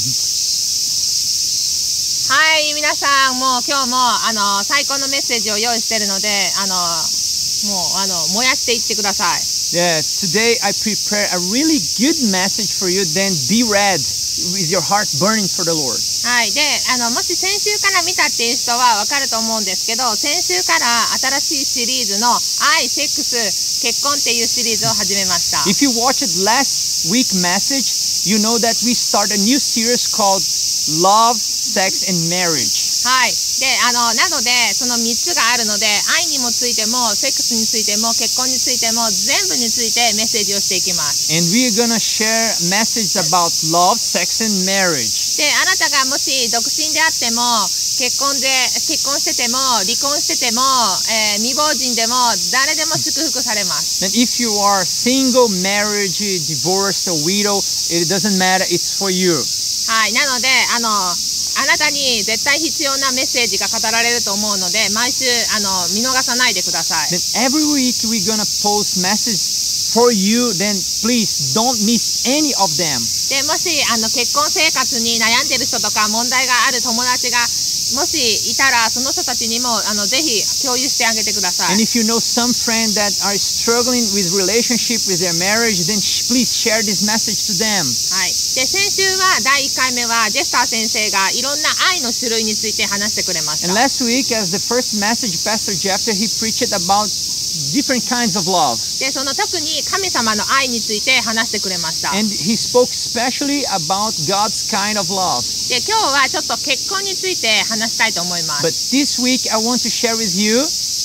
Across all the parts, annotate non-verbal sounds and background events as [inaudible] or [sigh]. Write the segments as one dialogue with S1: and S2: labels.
S1: はい、皆さん、もう今日もあの最高のメッセージを用意しているので、あのもうあの燃やしていってください。
S2: Yeah, today I prepare a really good message for you. Then be ready with your heart burning for the Lord.
S1: はい、であのもし先週から見たっていう人はわかると思うんですけど、先週から新しいシリーズの愛、セックス、結婚っていうシリーズを始めました。
S2: If you watched last week message, you know that we start a new series called Love, Sex, and Marriage.
S1: はい、であのなのでその3つがあるので愛にもついてもセックスについても結婚についても全部についてメッセージをしていきます
S2: And we're gonna share message about love, sex, and marriage.
S1: であなたがもし独身であっても結婚で結婚してても離婚してても、えー未亡人でも誰でも祝福されます
S2: Then if you are single, marriage, divorced, or widow, it doesn't matter. It's for you.
S1: はいなのであのあなたに絶対必要なメッセージが語られると思うので毎週あの見逃さないでください
S2: Then every week we're gonna post message for you. Then please don't miss any of them.
S1: でもしあの結婚生活に悩んでる人とか問題がある友達がもしいたらその人たちにもあのぜひ共有してあげてください
S2: And if you know some friend that are struggling with relationship with their marriage, then please share this message to them.
S1: はい、で先週は第1回目はジェスター先生がいろんな愛の種類について話してくれまし
S2: And
S1: た
S2: last week, as the first message, Pastor Jeffter, he preached about different kinds of love.
S1: でその特に神様の愛について話してくれました
S2: And he spoke especially about God's kind of love.
S1: で今日はちょっと結婚について話したいと思います
S2: But this week, I want to share with you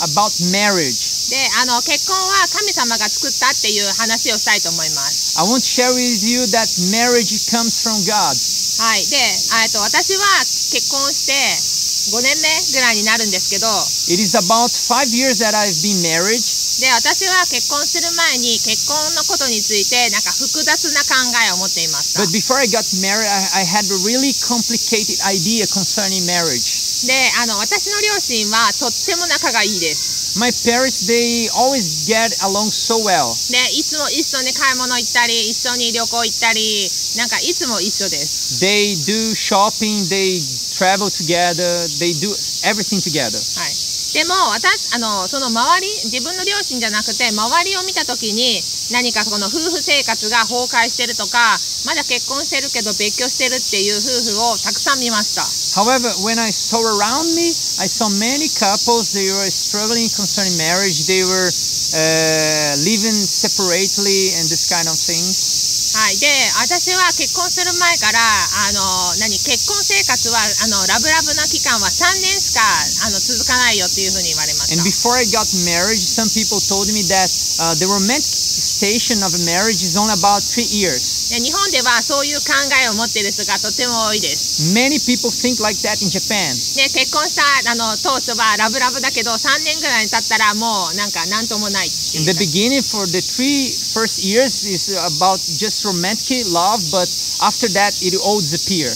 S2: about marriage.
S1: であの結婚は神様が作ったっていう話をしたいと思います
S2: I want to share with you that marriage comes from God.
S1: はいでえっと私は結婚して 5年目ぐらいになるんですけど
S2: It is about five years that I've been married.
S1: で私は結婚する前に結婚のことについてなんか複雑な考えを持っていました
S2: But before I got married, I, I had a really complicated idea concerning marriage.
S1: であの私の両親はとっても仲がいいです
S2: My parents, they always get along so well.
S1: でいつも一緒に買い物行ったり一緒に旅行行ったりなんかいつも一緒です
S2: They do shopping, they travel together, they do everything together.
S1: はいでも私あのその周り自分の両親じゃなくて周りを見た時に何かこの夫婦生活が崩壊してるとかまだ結婚してるけど別居してるっていう夫婦をたくさん見ました
S2: However, when I saw around me, I saw many couples, they were struggling concerning marriage, they were uh, living separately and this kind of things.
S1: はい、で私は結婚する前からあの何結婚生活はあのラブラブな期間は3年しかあの続かないよっていうふうに言われまし
S2: And
S1: た
S2: before I got married, some people told me that uh, the romantic station of a marriage is only about three years.
S1: で日本ではそういう考えを持っている人がとても多いです
S2: Many people think like that in Japan.
S1: で結婚したあの当初はラブラブだけど3年ぐらい経ったらもうなんか何ともない
S2: the beginning, for the three first years, is about just romantic love, but after that, it all disappear.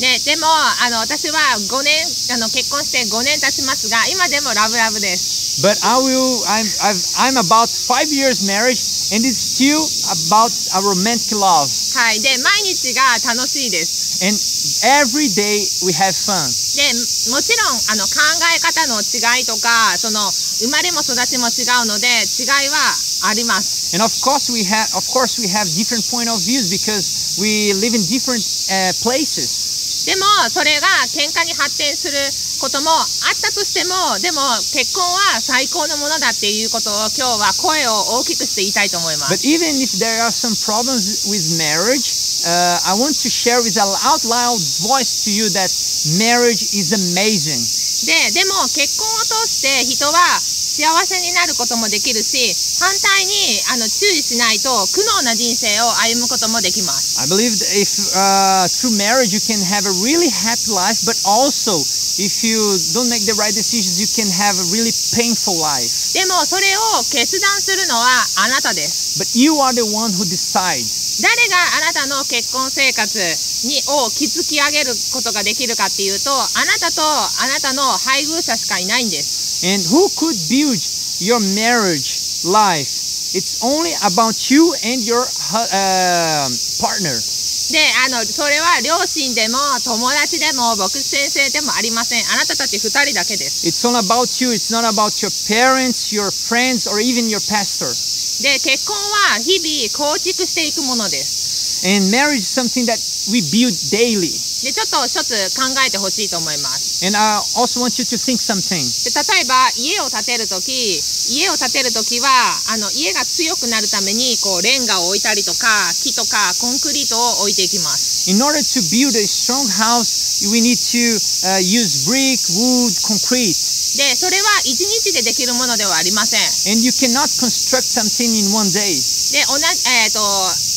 S1: ね、でもあの私は5年あの結婚して5年経ちますが今でもラブラブです
S2: But I will. I'm. I've, I'm about five years marriage, and it's still about a romantic love.
S1: はいで毎日が楽しいです
S2: And every day we have fun.
S1: でもちろんあの考え方の違いとかその生まれも育ちも違うので違いはあります
S2: And of course we have. Of course we have different point of views because we live in different uh, places.
S1: でもそれが喧嘩に発展する こともあったとしてもでも結婚は最高のものだっていうことを今日は声を大きくして言いたいと思いま
S2: But
S1: す
S2: even if there are some problems with marriage, uh, I want to share with an out loud voice to you that marriage is amazing.
S1: ででも結婚を通して人は幸せになることもできるし反対にあの注意しないと苦悩な人生を歩むこともできます
S2: I believe that if uh, through marriage you can have a really happy life, but also if you don't make the right decisions, you can have a really painful life.
S1: でもそれを決断するのはあなたです
S2: But you are the one who decide.
S1: 誰があなたの結婚生活にを築き上げることができるかっていうとあなたとあなたの配偶者しかいないんです
S2: And who could build your marriage life? It's only about you and your uh, partner.
S1: であのそれは両親でも友達でも牧師先生でもありませんあなたたち2人だけです
S2: It's all about you. It's not about your parents, your friends, or even your pastor.
S1: で結婚は日々構築していくものです
S2: And marriage is something that we build daily.
S1: でちょっと一つ考えてほしいと思います
S2: And I also want you to think something.
S1: で例えば家を建てるとき家を建てるときはあの家が強くなるためにこうレンガを置いたりとか木とかコンクリートを置いていきます
S2: In order to build a strong house, we need to uh, use brick, wood, concrete.
S1: でそれは1日でできるものではありません
S2: And you cannot construct something in one day.
S1: で同じ、えー、と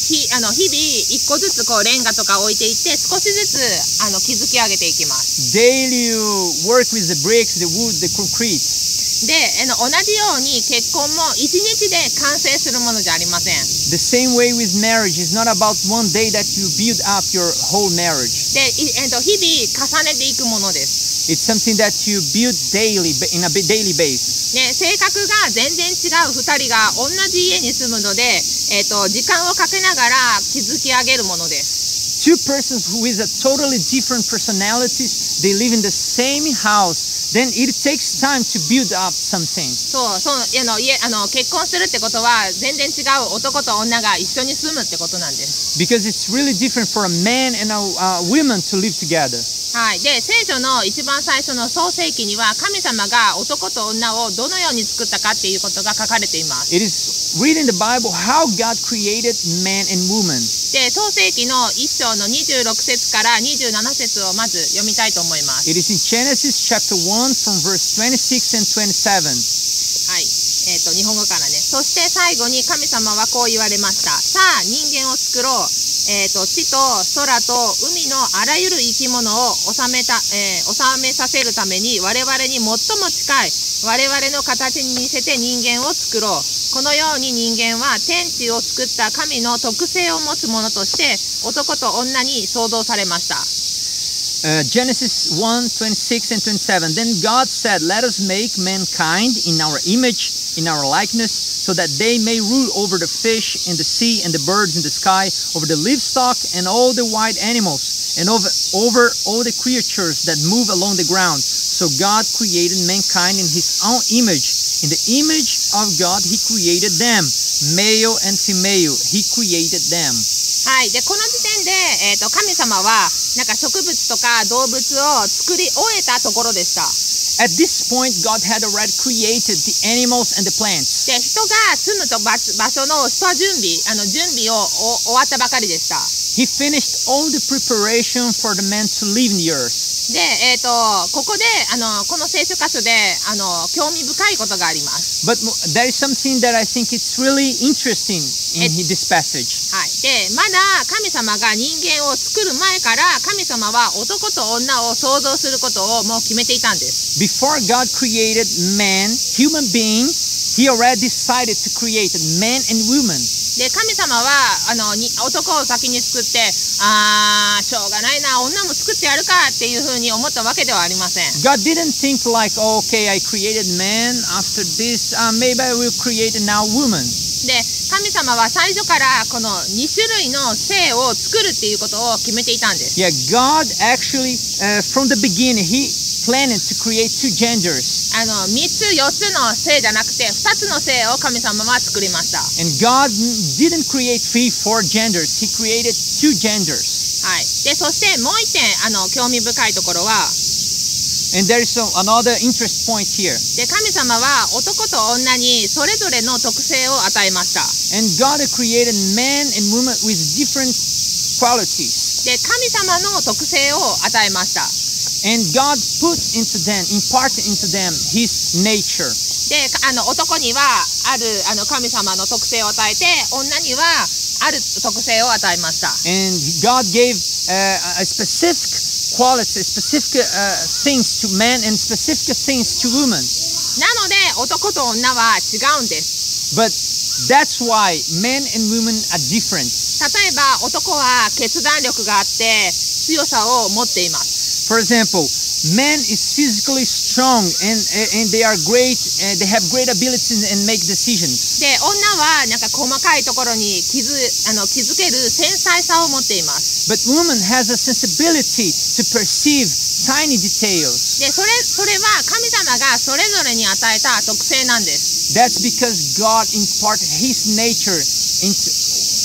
S1: ひあの日々1個ずつこうレンガとか置いていって少しずつあの築き上げていきます
S2: Daily you work with the bricks, the wood, the concrete.
S1: であの同じように結婚も1日で完成するものじゃありません
S2: The same way with marriage. It's not about one day that you build up your whole marriage.
S1: で、いえー、と日々重ねていくものです
S2: It's something that you build daily, ba- in a ba- daily basis.
S1: ね、性格が全然違う2人が同じ家に住むので、えー、と時間をかけながら築き上げるものです
S2: Two persons who with a totally different personalities, they live in the same house. Then it takes time to build up something.
S1: そうそうあの家あの結婚するってことは全然違う男と女が一緒に住むってことなんです
S2: Because it's really different for a man and a, a woman to live together.
S1: はい、で聖書の一番最初の創世記には神様が男と女をどのように作ったかっていうことが書かれています。
S2: It is read in the Bible how God created man and woman.
S1: で創世記の1章の26節から27節をまず読みたいと思います。
S2: It is in Genesis chapter 1 from verse 26 and 27.
S1: はい、えー、と日本語からね。そして最後に神様はこう言われました。さあ人間を作ろう、えー、と地と空と海のあらゆる生き物を治めた、えー治めさせるために我々に最も近い我々の形に似せて人間を作ろうこのように人間は天地を作った神の特性を持つものとして男と女に創造されました
S2: Uh, Genesis 1 26 and 27. Then God said, Let us make mankind in our image, in our likeness, so that they may rule over the fish in the sea and the birds in the sky, over the livestock and all the wild animals, and over, over all the creatures that move along the ground. So God created mankind in his own image. In the image of God, he created them. Male and female, he created them.
S1: はい、でこの時点で、えー、と神様はなんか植物とか動物を作り終えたところでした。
S2: At this point, God had already created the animals and the plants.
S1: で人が住むと場場所の下準備あの準備をお終わったばかりでした。
S2: He finished all the preparation for the man to live in the earth.
S1: で、えー、とここであのこの聖書箇所であの興味深いことがあります。
S2: But there is something that I think it's really interesting in this passage.
S1: はい、でまだ神様が人間を作る前から神様は男と女を創造することをもう決めていたんです。
S2: Before God created man, human being, he already decided to create man and woman.
S1: で神様はあのに男を先に作ってあーしょうがないな女も作ってやるかっていうふうに思ったわけではありません
S2: God didn't think like, oh, okay, I created man. After this, uh, maybe I will create now woman.
S1: で神様は最初からこの2種類の性を作るっていうことを決めていたんです
S2: Yeah, God actually, uh, from the beginning, he planned to create two genders.
S1: あの3つ4つの性じゃなくて2つの性を神様は作りました
S2: And God didn't create three, four genders. He created two genders.
S1: はいでそしてもう一点あの興味深いところは
S2: And there is some, another interest point here.
S1: で神様は男と女にそれぞれの特性を与えました
S2: And God created man and woman with different qualities.
S1: で神様の特性を与えました
S2: And God put into them, imparted into them His nature.
S1: であの男にはあるあの神様の特性を与えて女にはある特性を与えました
S2: And God gave uh, a specific quality, specific uh, things to man and specific things to women.
S1: なので男と女は違うんです
S2: But that's why men and women are different.
S1: 例えば男は決断力があって強さを持っています
S2: For example, man is physically strong and and they are great. Uh, they have great abilities and make decisions.
S1: で女はなんか細かいところに気づあの気づける繊細さを持っています
S2: But woman has a sensibility to perceive tiny details.
S1: でそれそれは神様がそれぞれに与えた特性なんです
S2: That's because God imparted His nature into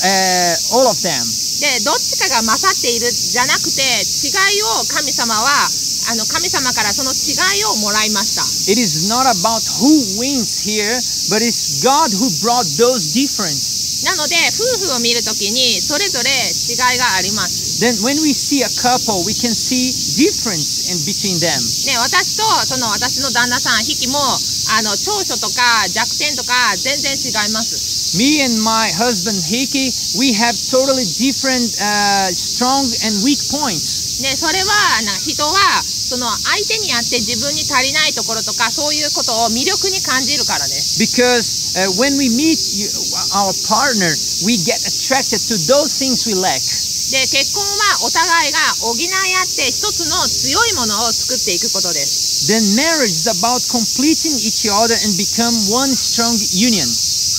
S2: uh, all of them.
S1: でどっちかが勝っているじゃなくて違いを神様はあの神様からその違いをもらいました
S2: It is not about who wins here, but it's God who brought those differences.
S1: なので夫婦を見るときにそれぞれ違いがあります
S2: Then when we see a couple, we can see difference in between them.
S1: で私とその私の旦那さんヒキもあの長所とか弱点とか全然違います
S2: Me and my husband Hiki, we have totally different uh, strong and weak points.
S1: でそれはな人はその相手にあって自分に足りないところとかそういうことを魅力に感じるからです
S2: Because uh, when we meet you, our partner, we get attracted to those things we lack.
S1: で結婚はお互いが補い合って一つの強いものを作っていくことです
S2: Then marriage is about completing each other and become one strong union.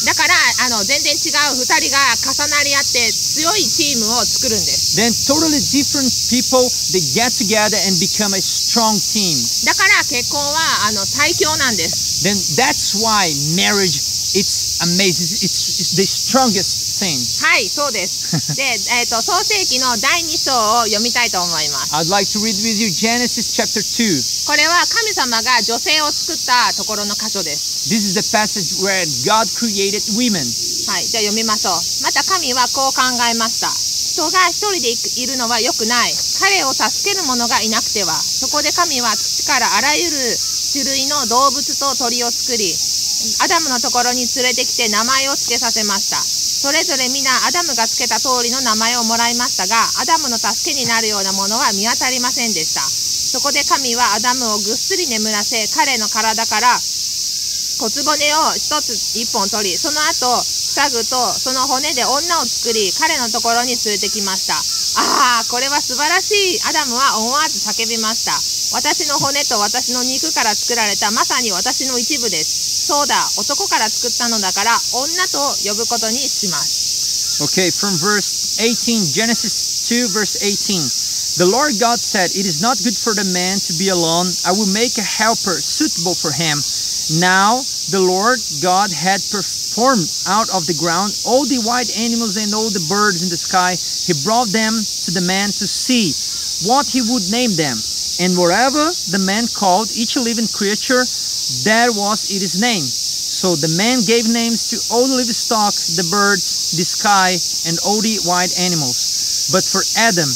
S1: だからあの全然違う2人が重なり合って強いチームを作るんです
S2: Then totally different people they get together and become a strong team.
S1: だから結婚はあの最強なんです
S2: Then that's why marriage it's amazing. It's, it's the strongest thing.
S1: はいそうですで、えー、と創世記の第2章を読みたいと思います
S2: I'd like to read with you Genesis chapter 2.
S1: これは神様が女性を作ったところの箇所です
S2: This is the passage where God created women.
S1: はい、じゃあ読みましょう。また神はこう考えました。人が一人でいるのは良くない。彼を助ける者がいなくては。そこで神は土からあらゆる種類の動物と鳥を作り、アダムのところに連れてきて名前を付けさせました。それぞれ皆アダムが付けた通りの名前をもらいましたが、アダムの助けになるようなものは見当たりませんでした。そこで神はアダムをぐっすり眠らせ、彼の体から骨骨を一つ一本取りその後サグとその骨で女を作り彼のところに連れてきましたああこれは素晴らしいアダムは思わず叫びました私の骨と私の肉から作られたまさに私の一部ですそうだ男から作ったのだから女と呼ぶことにします
S2: Okay, from verse 18, Genesis 2, verse 18. The Lord God said, It is not good for the man to be alone. I will make a helper suitable for him. Now the Lord God had performed out of the ground all the wild animals and all the birds in the sky. He brought them to the man to see what he would name them. And wherever the man called each living creature, there was its name. So the man gave names to all the livestock, the birds, the sky, and all the wild animals. But for Adam,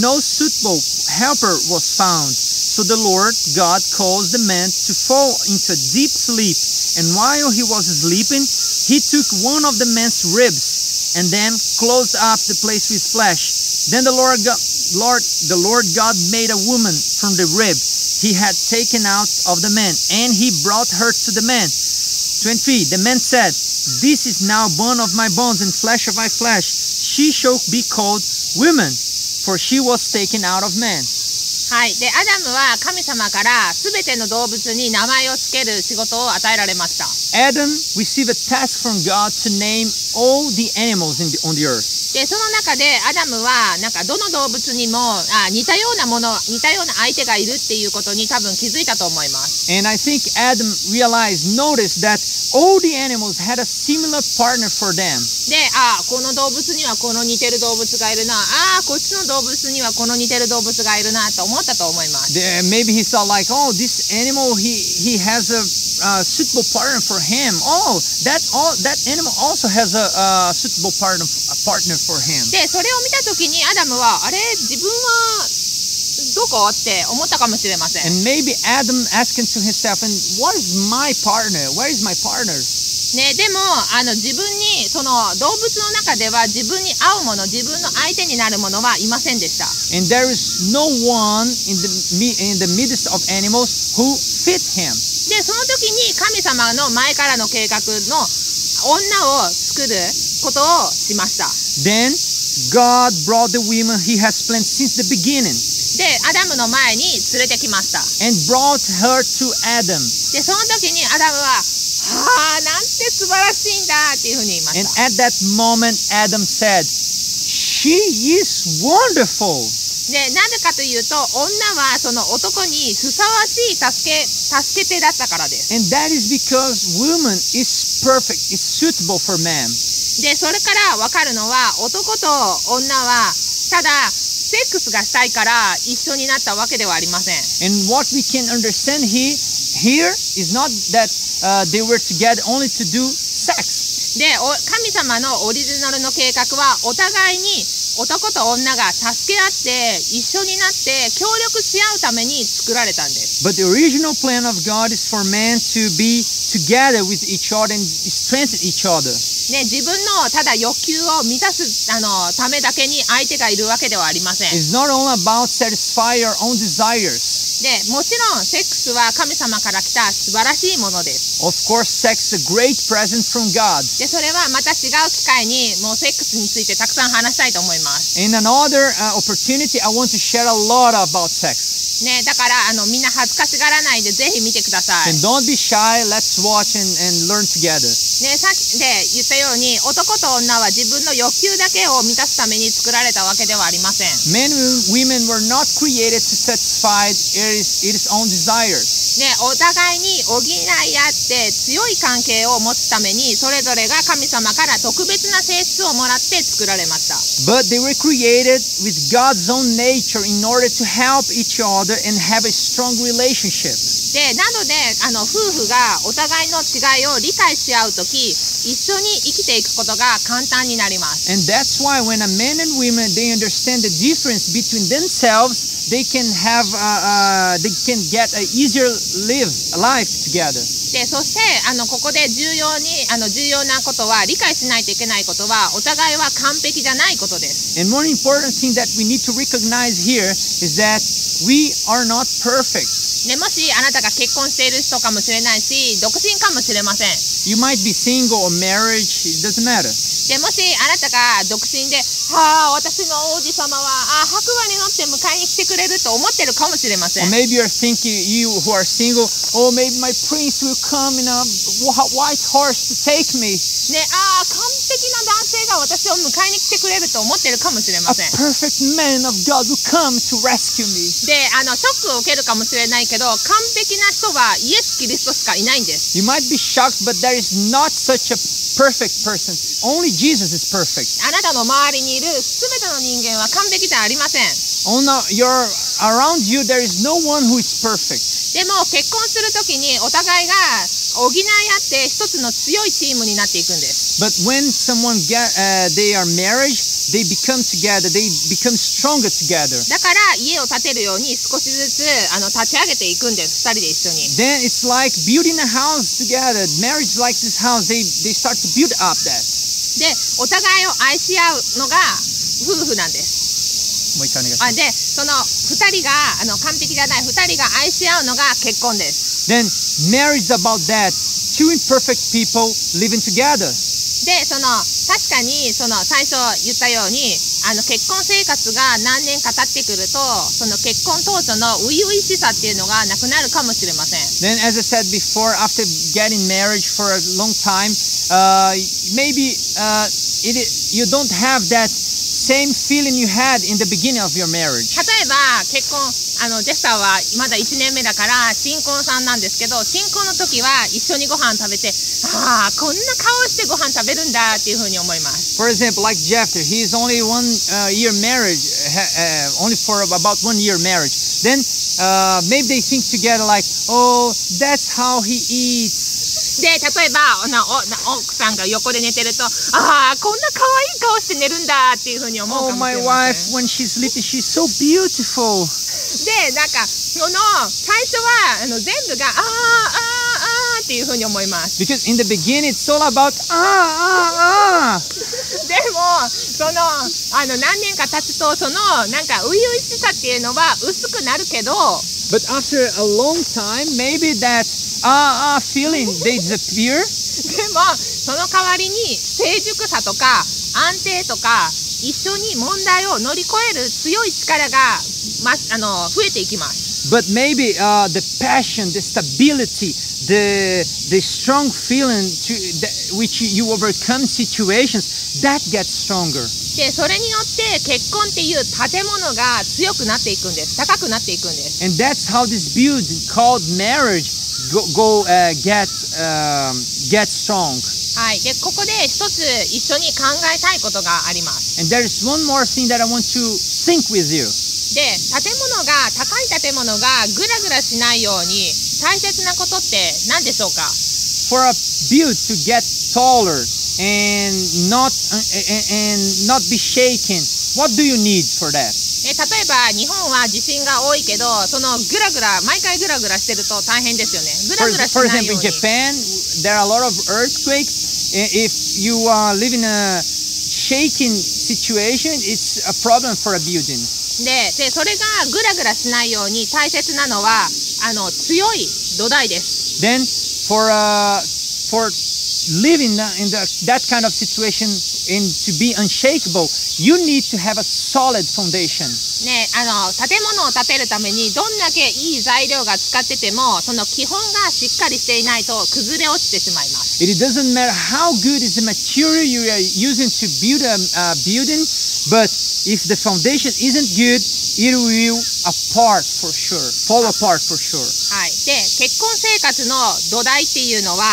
S2: no suitable helper was found. So the Lord God caused the man to fall into a deep sleep. And while he was sleeping, he took one of the man's ribs and then closed up the place with flesh. Then the Lord God, Lord, the Lord God made a woman from the rib he had taken out of the man, and he brought her to the man. 23. The man said, This is now bone of my bones and flesh of my flesh. She shall be called woman, for she was taken out of man.
S1: はいでアダムは神様から全ての動物に名前を付ける仕事を与えられました
S2: Adam received a task from God to name all the animals in the, on the earth.
S1: でその中でアダムはなんかどの動物にもあ似たようなもの似たような相手がいるっていうことに多分気づいたと思います
S2: And I think Adam realized, noticed that all the animals had a similar partner for them.
S1: であこの動物にはこの似てる動物がいるなあこっちの動物にはこの似てる動物がいるなと思ったと思います
S2: The- maybe he thought like, oh, this animal, he, he has a uh, suitable partner for him. Oh, that all that animal also has a, uh suitable partner a partner for him.
S1: でそれを見た時にアダムはあれ自分はどこって思ったかもしれません
S2: And maybe Adam asking to himself, and what is my partner? Where is my partner?
S1: ね、でもあの自分にその動物の中では自分に合うもの自分の相手になるものはいませんでした
S2: And there is no one in the in the midst of animals who fit him.
S1: でその時に神様の前からの計画の女を作ることをしました
S2: Then God brought the women He has planned since the beginning.
S1: でアダムの前に連れてきました
S2: and brought her to Adam.
S1: でその時にアダムは「はあなんて素晴らしいんだ」っていうふうに言いま
S2: And
S1: した
S2: at that moment, Adam said, She is wonderful.
S1: でなぜかというと女はその男にふさわしい助け助け手だったからです
S2: And that is because woman is perfect, is suitable for man.
S1: でそれから分かるのは男と女はただセックスがしたいから一緒になったわけではありません
S2: And what we can understand he, here is not that uh, they were together only to do sex.
S1: でお神様のオリジナルの計画はお互いに男と女が助け合って一緒になって協力し合うために作られたんです
S2: But the original plan of God is for man to be together with each other and strengthen each other.
S1: ね、自分のただ欲求を満たすあのためだけに相手がいるわけではありません
S2: It's not only about satisfying our own desires.
S1: でもちろんセックスは神様から来た素晴らしいものです
S2: Of course, sex is a great present from God.
S1: でそれはまた違う機会にもうセックスについてたくさん話したいと思います、
S2: In another uh, opportunity, I want to share a lot about sex.
S1: ね、だからあのみんな恥ずかしがらないでぜひ見てください、
S2: And don't be shy. Let's watch and, and learn together.
S1: ね、さっきで言ったように男と女は自分の欲求だけを満たすために作られたわけではありません
S2: Men and women were not created to satisfy its, its own desires.
S1: ね、お互いに補い合って強い関係を持つためにそれぞれが神様から特別な性質をもらって作られました
S2: But they were created with God's own nature in order to help each other and have a strong relationship.
S1: でなのであの夫婦がお互いの違いを理解し合う時一緒に生きていくことが簡単になります
S2: And that's why when a man and women they understand the difference between themselves, they can have uh, uh, they can get a easier live life together.
S1: でそしてあのここで重要にあの重要なことは理解しないといけないことはお互いは完璧じゃないことです
S2: And one important thing that we need to recognize here is that we are not perfect.
S1: でもしあなたが結婚している人かもしれないし独身かもしれません
S2: You might be single or marriage, it doesn't matter.
S1: でもしあなたが独身で「はあ私の王子様はあ白馬に乗って迎えに来てくれる」と思ってるかもしれません
S2: maybe you're thinking, you who are single, oh, maybe my prince will come in a white horse to take me.
S1: ねああ完璧な男性が私を迎えに来てくれると思ってるかもしれま
S2: A
S1: せん
S2: perfect man of God will come to rescue me.
S1: であのショックを受けるかもしれないけど完璧な人はイエス・キリストしかいないんです
S2: You might be shocked, but there is not such a perfect person. Only Jesus is perfect.
S1: あなたの周りにいる全ての人間は完璧じゃありません
S2: On the- your around you, there is no one who is perfect.
S1: でも結婚するときにお互いが補い合って一つの強いチームになっていくんです
S2: But when someone get, uh, they are married, they become together. They become stronger together.
S1: だから家を建てるように少しずつあの立ち上げていくんです二人で一緒に
S2: Then it's like building a house together. Marriage like this house. They they start to build up that.
S1: でお互いを愛し合うのが夫婦なんですあでその二人があの完璧じゃない二人が愛し合うのが結婚です
S2: Then marriage is about that. Two imperfect people living together.
S1: でその確かにその最初言ったようにあの結婚生活が何年か経ってくるとその結婚当初の初々しさっていうのがなくなるかもしれません
S2: Then, as I said before, after getting married for a long time, uh, maybe uh, it, i- you don't have that same feeling you had in the beginning of your marriage.
S1: 例えば結婚 あのジェフさんはまだ1年目だから新婚さんなんですけど新婚の時は一緒にご飯食べてああこんな顔してご飯食べるんだっていうふうに思います
S2: For example, like Jeff, he is only one uh, year marriage, uh, uh, only for about one year marriage. Then uh, maybe they think together like, oh, that's how he eats.
S1: で例えばなおな奥さんが横で寝てるとああこんな可愛い顔して寝るんだっていうふうに思う
S2: Oh,
S1: かもし
S2: my
S1: れませ
S2: wife,
S1: ん
S2: when she's sleeping, she's so beautiful.
S1: でなんかその最初はあの全部があーあーあーっていうふうに思います
S2: Because in the beginning, it's all about, ah, ah, ah.
S1: でもそのあの何年か経つとそのなんか初々しさっていうのは薄くなるけど
S2: But after a long time, maybe that ah ah feeling they disappear. [laughs]
S1: でもその代わりに成熟さとか安定とか一緒に問題を乗り越える強い力が、ま、あの増えていきます。
S2: But maybe uh, the passion, the stability, the the strong feeling to that, which you overcome situations, that gets stronger.
S1: でそれによって結婚っていう建物が強くなっていくんです高くなっていくんです
S2: And that's how this build called marriage go, go uh, get um, get strong.
S1: はいでここで一つ一緒に考えたいことがあります
S2: And there is one more thing that I want to think with you.
S1: で建物が高い建物がぐらぐらしないように大切なことって何でしょうか
S2: For a build to get taller and not uh, and, not be shaken, what do you need for that?
S1: え例えば日本は地震が多いけどそのぐらぐら毎回ぐらぐらしてると大変ですよねぐ
S2: For,
S1: らぐらし
S2: for
S1: ないよ
S2: example,
S1: う
S2: in
S1: に
S2: Japan, there are a lot of earthquakes. If you uh, live in a shaking situation, it's a problem for a building.
S1: ででそれがぐらぐらしないように大切なのはあの強い土台です
S2: Then, for uh, for living in the, that kind of situation and to be unshakable, you need to have a solid foundation.
S1: ね、あの建物を建てるためにどんだけいい材料が使っててもその基本がしっかりしていないと崩れ落ちてしまいます
S2: It doesn't matter how good is the material you are using to build a, a building, but if the foundation isn't good, it will apart for sure, fall apart for sure.
S1: はい、で結婚生活の土台っていうのは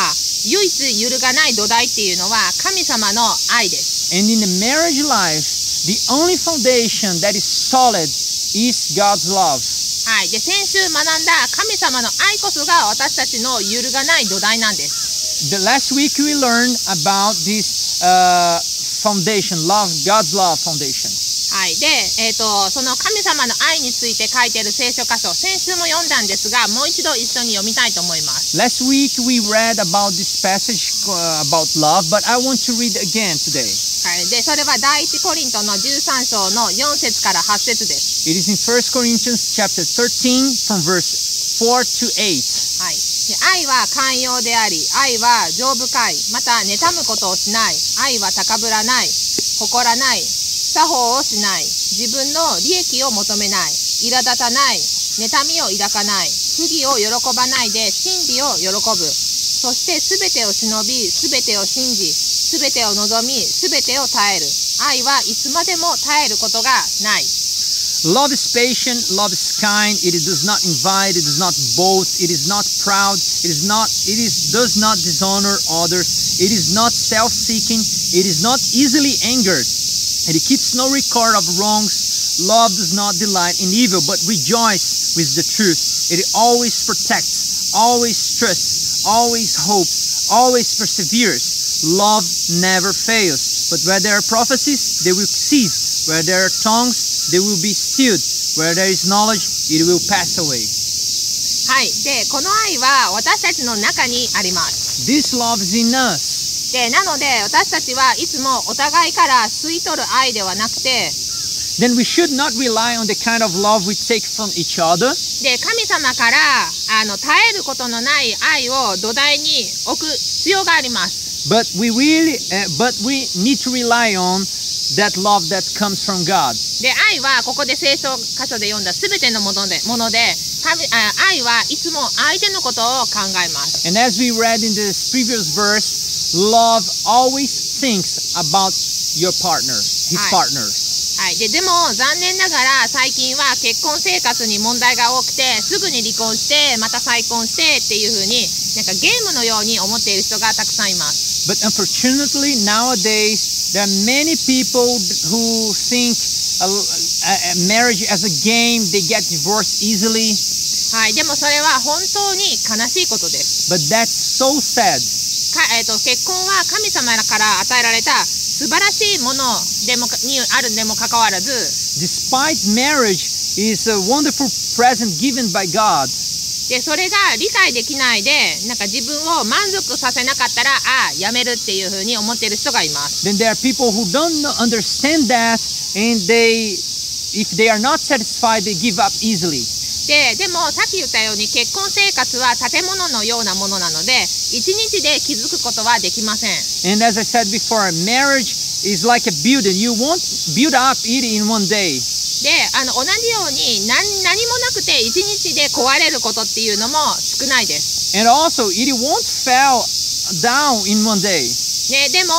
S1: 唯一揺るがない土台っていうのは神様の愛です
S2: And in the marriage life, the only foundation that is solid is God's love.
S1: はい、で先週学んだ神様の愛こそが私たちの揺るがない土台なんです
S2: The last week we learned about this uh, foundation, love, God's love foundation.
S1: はい、で、えー、とその神様の愛について書いている聖書箇所先週も読んだんですがもう一度一緒に読みたいと思います
S2: Last week we read about this passage uh, about love, but I want to read again today.
S1: はい、でそれは第一コリントの13章の4節から8節です。
S2: It is in 1 Corinthians chapter 13 from verse 4 to 8.
S1: はい、で愛は寛容であり、愛は丈夫かい、また妬むことをしない、愛は高ぶらない、誇らない、作法をしない、自分の利益を求めない、苛立たない、妬みを抱かない、不義を喜ばないで真理を喜ぶ。そして全てを忍び、全てを信じ、全てを望み、全てを耐える。愛はいつまでも耐えることがない。
S2: Love is patient, love is kind, it does not invite, it does not boast, it is not proud, it is not it is does not dishonor others, it is not self-seeking, it is not easily angered, and it keeps no record of wrongs. Love does not delight in evil, but rejoice with the truth. It always protects, always trusts, always hopes, always perseveres. Love never fails. But where there are prophecies, they will cease. Where there are tongues, they will be stilled. Where there is knowledge, it will pass away.
S1: はい。で、この愛は私たちの中にあります。
S2: This love is in us.
S1: で、なので私たちはいつもお互いから吸い取る愛ではなくて、
S2: Then we should not rely on the kind of love we take from each other,
S1: で、神様からあの耐えることのない愛を土台に置く必要があります。
S2: but we really, uh, but we need to rely on that love that comes from God.
S1: で、愛はここで聖書箇所で読んだ全てのもので、もので神あ愛はいつも相手のことを考えます。
S2: And as we read in this previous verse, love always thinks about your partner, his partners.
S1: はい、ででも残念ながら最近は結婚生活に問題が多くてすぐに離婚してまた再婚してっていう風になんかゲームのように思っている人がたくさんいます。
S2: But unfortunately, nowadays, there are many people who think a, a- a marriage as a game, they get divorced easily.
S1: はい、でもそれは本当に悲しいことです。
S2: But that's so sad.
S1: かえー、と結婚は神様から与えられた素晴らしいものでもにあるにもかかわらず
S2: Despite marriage is a wonderful present given by God,
S1: でそれが理解できないでなんか自分を満足させなかったらああやめるっていう風に思っている人がいます。
S2: then there are people who don't understand that and they, if they are not satisfied, they give up easily.
S1: ででもさっき言ったように結婚生活は建物のようなものなので一日で築くことはできません
S2: And as I said before, marriage is like a building. You won't build up it in one day.
S1: であの同じように何何もなくて1日で壊れることっていうのも少ないです、
S2: And also, it won't fall down in one day.
S1: ね、でも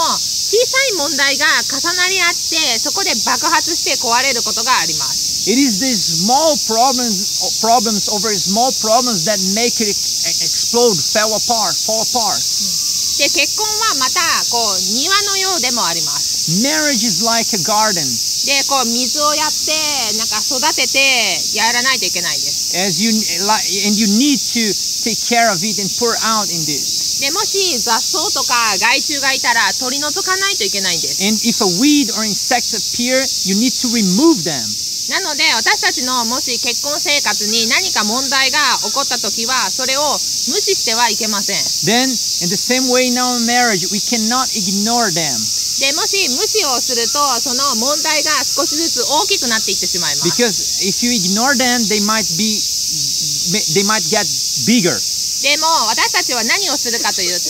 S1: 小さい問題が重なり合ってそこで爆発して壊れることがあります
S2: It is these small problems, problems over small problems that make it e- explode, fall apart, fall apart.
S1: で結婚はまたこう庭のようでもあります
S2: Marriage is like a garden.
S1: でこう水をやってなんか育ててやらないといけないんです
S2: As you and you need to take care of it and pour out in this.
S1: でもし雑草とか害虫がいたら取り除かないといけないんです
S2: And if a weed or insect appear, you need to remove them.
S1: なので私たちのもし結婚生活に何か問題が起こった時はそれを無視してはいけません
S2: Then, in the same way in our marriage, we cannot ignore them
S1: でもし無視をするとその問題が少しずつ大きくなっていってしまいます
S2: because if you ignore them, they might be, they might get bigger.
S1: でも私たちは何をするかというと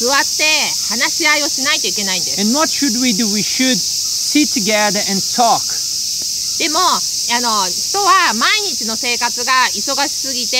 S1: 座って話し合いをしないといけないんです
S2: And what should we do? We should sit together and talk.
S1: でもあの人は毎日の生活が忙しすぎて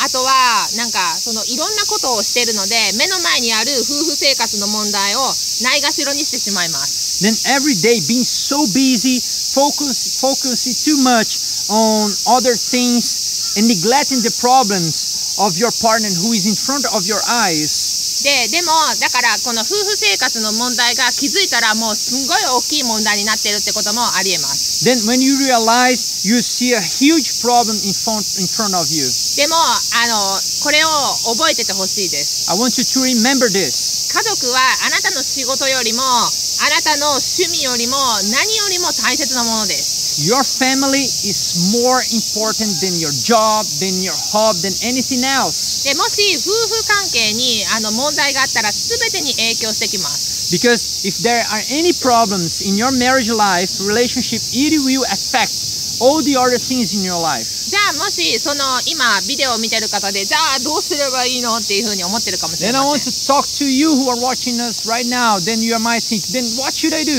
S1: あとはなんかそのいろんなことをしてるので目の前にある夫婦生活の問題をないがしろにしてしまいます
S2: Then every day being so busy, focus, focusing too much on other things and neglecting the problems of your partner who is in front of your eyes.
S1: ででもだからこの夫婦生活の問題が気づいたらもうすんごい大きい問題になってるってこともありえます
S2: Then when you realize you see a huge problem in front, in front of you.
S1: でもあのこれを覚えててほしいです
S2: I want you to remember this.
S1: 家族はあなたの仕事よりもあなたの趣味よりも何よりも大切なものです
S2: Your family is more important than your job, than your hobby, than anything else.
S1: でもし夫婦関係にあの問題があったら全てに影響してきます
S2: Because if there are any problems in your marriage life, relationship, it will affect all the other things in your life.
S1: じゃあもしその今ビデオを見てる方でじゃあどうすればいいのっていうふうに思ってるかもしれ
S2: Then I
S1: ま
S2: want
S1: せん
S2: to talk to you who are watching us right now. Then you might think, then what should I do?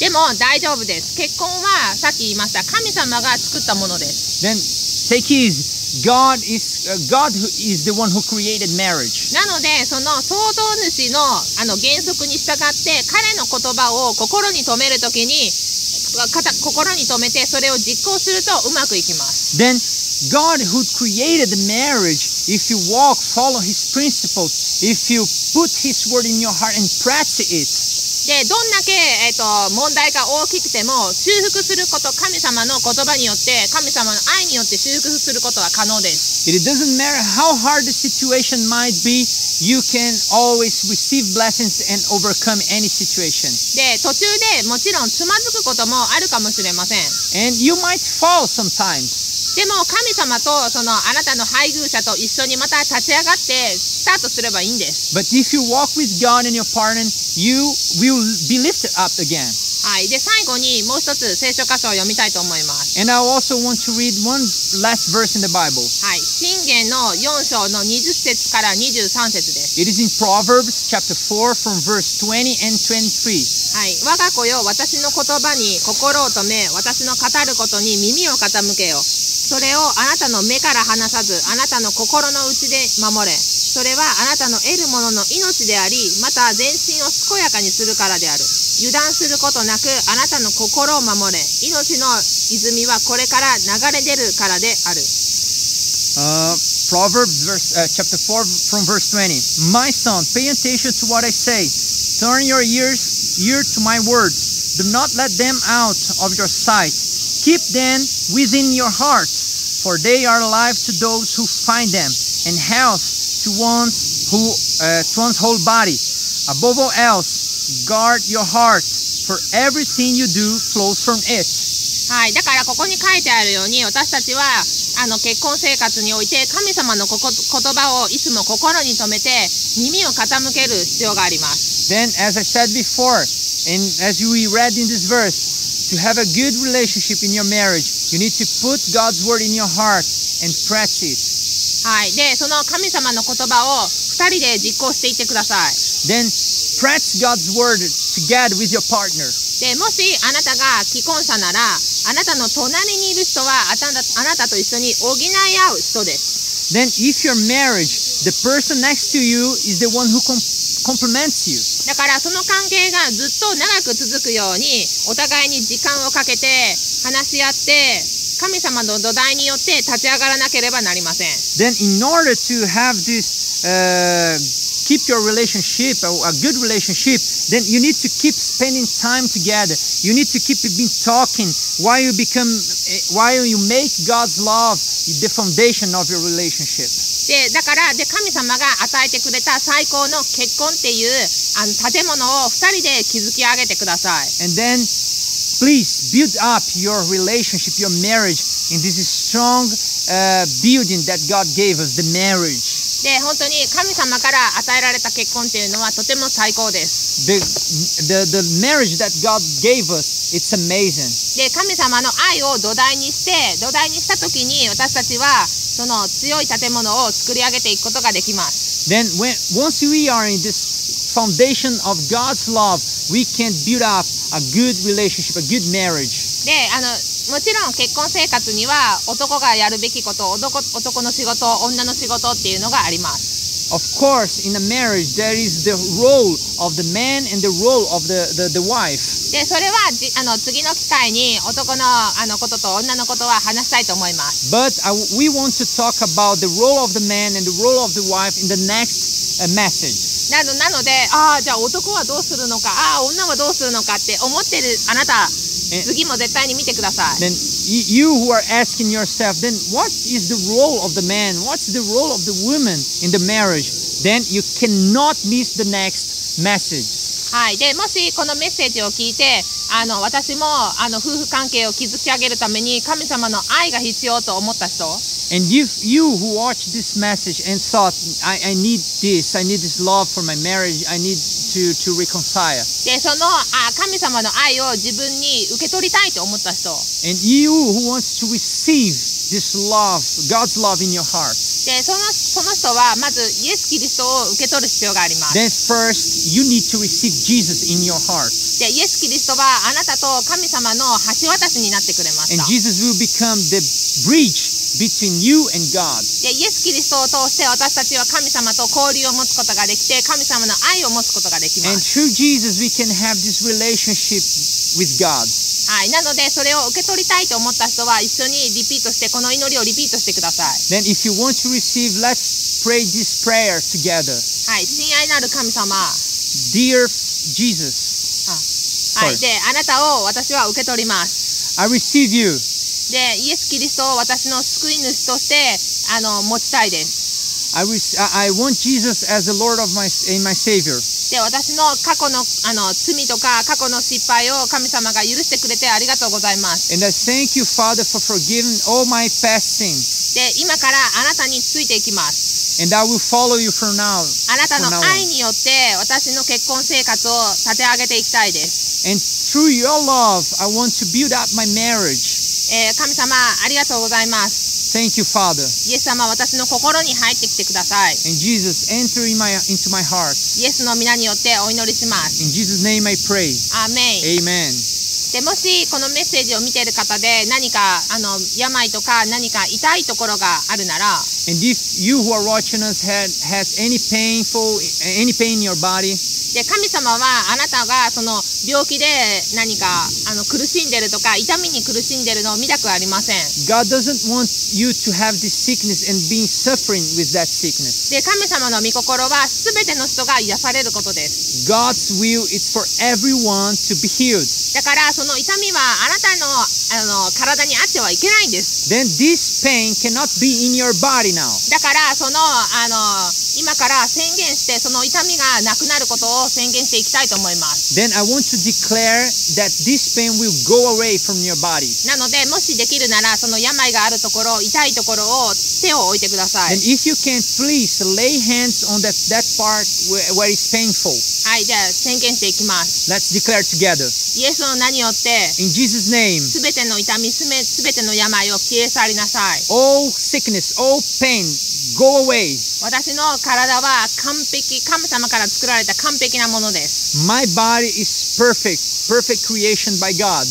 S1: でも大丈夫です結婚はさっき言いました神様が作ったものです
S2: Then take easy. God is uh, God is the one who created marriage.
S1: なのでその創造主のあの原則に従って彼の言葉を心に留めるときに心に留めてそれを実行するとうまくいきます
S2: Then God who created the marriage, if you walk, follow His principles, if you put His word in your heart and practice it,
S1: でどんだけ、えっと問題が大きくても修復すること神様の言葉によって神様の愛によって修復することは可能です
S2: it doesn't matter how hard the situation might be, you can always receive blessings and overcome any situation.
S1: で途中でもちろんつまずくこともあるかもしれません
S2: And you might fall sometimes.
S1: でも神様とそのあなたの配偶者と一緒にまた立ち上がってスタートすればいいんです
S2: But if you walk with God and your partner, you will be lifted up again.
S1: はい、で最後にもう一つ聖書箇所を読みたいと思います。
S2: And I also want to read one last verse in the Bible.
S1: はい、信玄の4章の20節から23節です。
S2: It is in Proverbs chapter 4 from verse 20 and 23.
S1: はい、我が子よ、私の言葉に心を止め、私の語ることに耳を傾けよ。それをあなたの目から離さず、あなたの心の内で守れ。それはあなたの得るものの命であり、また全身を健やかにするからである。油断することなく、あなたの心を守れ。命の泉はこれから流れ出るからである。
S2: Uh, Proverbs verse, uh, chapter 4 from verse 20. My son, pay attention to what I say. Turn your ears ear to my words. Do not let them out of your sight. Keep them within your heart, for they are life to those who find them, and health to one's who uh, to one's whole body. Above all else, guard your heart, for everything you do flows from it.
S1: はい、だからここに書いてあるように私たちはあの結婚生活において神様のここ言葉をいつも心に留めて耳を傾ける必要があります。
S2: Then, as I said before, and as we read in this verse, to have a good relationship in your marriage, you need to put God's word in your heart and practice it.
S1: はい、でその神様の言葉を2人で実行していってください。
S2: Then, practice God's word together with your partner.
S1: でもしあなたが既婚者ならあなたの隣にいる人はあなたあなたと一緒に補い合う人です
S2: Then, if your marriage, the person next to you is the one who com- complements you.
S1: だからその関係がずっと長く続くようにお互いに時間をかけて話し合って神様の土台によって立ち上がらなければなりません
S2: Then, in order to have this, uh, keep your relationship, a, good relationship, then you need to keep spending time together. You need to keep been talking while you become, eh, while you make God's love the foundation of your relationship.
S1: でだからで神様が与えてくれた最高の結婚っていうあの建物を2人で築き上げてください
S2: And then, please build up your relationship, your marriage, in this strong uh, building that God gave us, the marriage.
S1: で本当に神様から与えられた結婚っていうのはとても最高です
S2: The, the, the marriage that God gave us, it's amazing.
S1: で神様の愛を土台にして土台にした時に私たちはその強い建物を作り上げていくことができます
S2: Then, when, once we are in this foundation of God's love, we can build up a good relationship, a good marriage.
S1: であのもちろん結婚生活には男がやるべきこと男男の仕事女の仕事っていうのがあります
S2: Of course, in a marriage, there is the role of the man and the role of the, the, the wife.
S1: でそれはじあの次の機会に男のあのことと女のことは話したいと思います
S2: But I, we want to talk about the role of the man and the role of the wife in the next uh, message.
S1: なのなのでああじゃあ男はどうするのかああ女はどうするのかって思ってるあなた
S2: え
S1: 次も絶対に見てください
S2: Then you who are asking yourself, then what is the role of the man? What's the role of the woman in the marriage? Then you cannot miss the next message.
S1: はい、でもしこのメッセージを聞いてあの私もあの夫婦関係を築き上げるために神様の愛が必要と思った人
S2: And if you who watched this message and thought, I, I need this, I need this love for my marriage, I need to, to reconcile.
S1: でそのあ神様の愛を自分に受け取りたいと思った人
S2: And you who wants to receive this love, God's love in your heart.
S1: でそのその人はまずイエス・キリストを受け取る必要があります
S2: Then first, you need to receive Jesus in your heart.
S1: でイエス・キリストはあなたと神様の橋渡しになってくれまし
S2: And
S1: た
S2: Jesus will become the bridge between you and God.
S1: でイエス・キリストを通して私たちは神様と交流を持つことができて神様の愛を持つことができま
S2: And
S1: す
S2: through Jesus, we can have this relationship with God.
S1: はい、なのでそれを受け取りたいと思った人は一緒にリピートしてこの祈りをリピートしてください。
S2: Then, if you want to receive, let's pray this prayer together.
S1: はい、親愛なる神様、は
S2: Dear Jesus,
S1: い、であなたを私は受け取ります。
S2: I receive you.
S1: でイエス・キリストを私の救い主としてあの持ちたいです。で私の過去の,あの罪とか過去の失敗を神様が許してくれてありがとうございます。で今からあなたについていきます。あなたの愛によって私の結婚生活を立て上げていきたいです。
S2: And through your love, I want to build.
S1: えー神様ありがとうございます。
S2: Thank you, Father.
S1: イエス様私の心に入ってきてください。
S2: And Jesus, enter in my, into my heart.
S1: イエスの皆によってお祈りします。
S2: In Jesus' name I pray.
S1: アーメン。
S2: Amen.
S1: でもしこのメッセージを見ている方で何かあの病とか何か痛いところがあるなら
S2: And if you who are watching us had, has any painful, any pain in your body,
S1: で神様はあなたがその病気で何かあの苦しんでるとか痛みに苦しんでるのを見たくありません。
S2: God doesn't want you to have this sickness and being suffering with that sickness.
S1: で神様の御心は全ての人が癒されることです。
S2: God's will is for everyone to be healed.
S1: だからその痛みはあなたのあの体にあってはいけないんです。
S2: Then this pain cannot be in your body now.
S1: だからそのあの今から宣言してその痛みがなくなることを宣言していきたいと思います。
S2: Then I want to declare that this pain will go away from your body.
S1: なのでもしできるならその病があるところ痛いところを手を置いてください
S2: Then。if you can, please lay hands on that, that part where, where it's painful.
S1: はい、じゃあ宣言していきます。
S2: Let's declare together.
S1: イエスの名によって
S2: In Jesus' name,
S1: すべての痛みすべすべての病を消え去りなさい。
S2: all sickness, all pain, go away.
S1: 私の体は完璧神様から作られた完璧なものです。
S2: My body is perfect, perfect creation by God,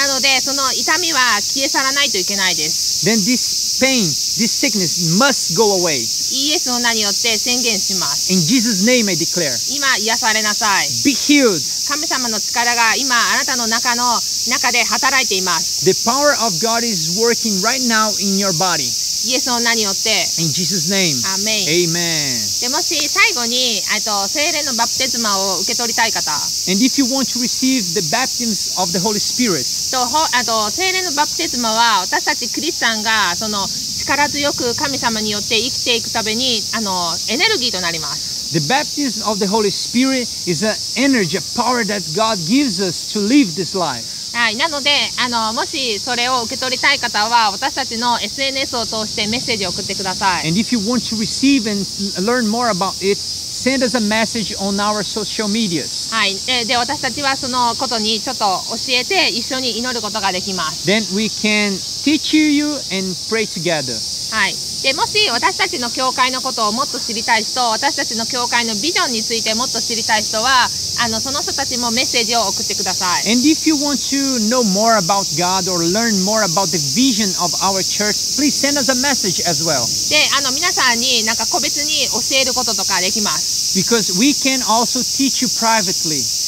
S1: なのでその痛みは消え去らないといけないです
S2: then this pain, this sickness must go away.
S1: イエスの名によって宣言します
S2: In Jesus' name I declare,
S1: 今癒されなさい
S2: be healed.
S1: 神様の力が今あなたの中の中で働いています
S2: The power of God is working right now in your body.
S1: イエスの名によって
S2: In Jesus' name,
S1: アーメン
S2: amen.
S1: でもし最後にえっと精霊のバプテスマを受け取りたい方
S2: And if you want to receive the baptism of the Holy Spirit,
S1: とほあと精霊のバプテスマは私たちクリスチャンがその力強く神様によって生きていくためにあのエネルギーとなります
S2: the baptism of the Holy Spirit is an energy, a power that God gives us to live this life.
S1: はい、なのであのもしそれを受け取りたい方は私たちの SNS を通してメッセージを送ってください
S2: And if you want to receive and learn more about it, send us a message on our social medias.
S1: はい、でで私たちはそのことにちょっと教えて一緒に祈ることができます。
S2: Then we can teach you and pray together.
S1: はい、でもし私たちの教会のことをもっと知りたい人私たちの教会のビジョンについてもっと知りたい人はあのその人たちもメッセージを送ってください。
S2: And if you want to know more about God or learn more about the vision of our church, please send us a message as well.
S1: であの皆さんになんか個別に教えることとかできます。
S2: Because we can also teach you privately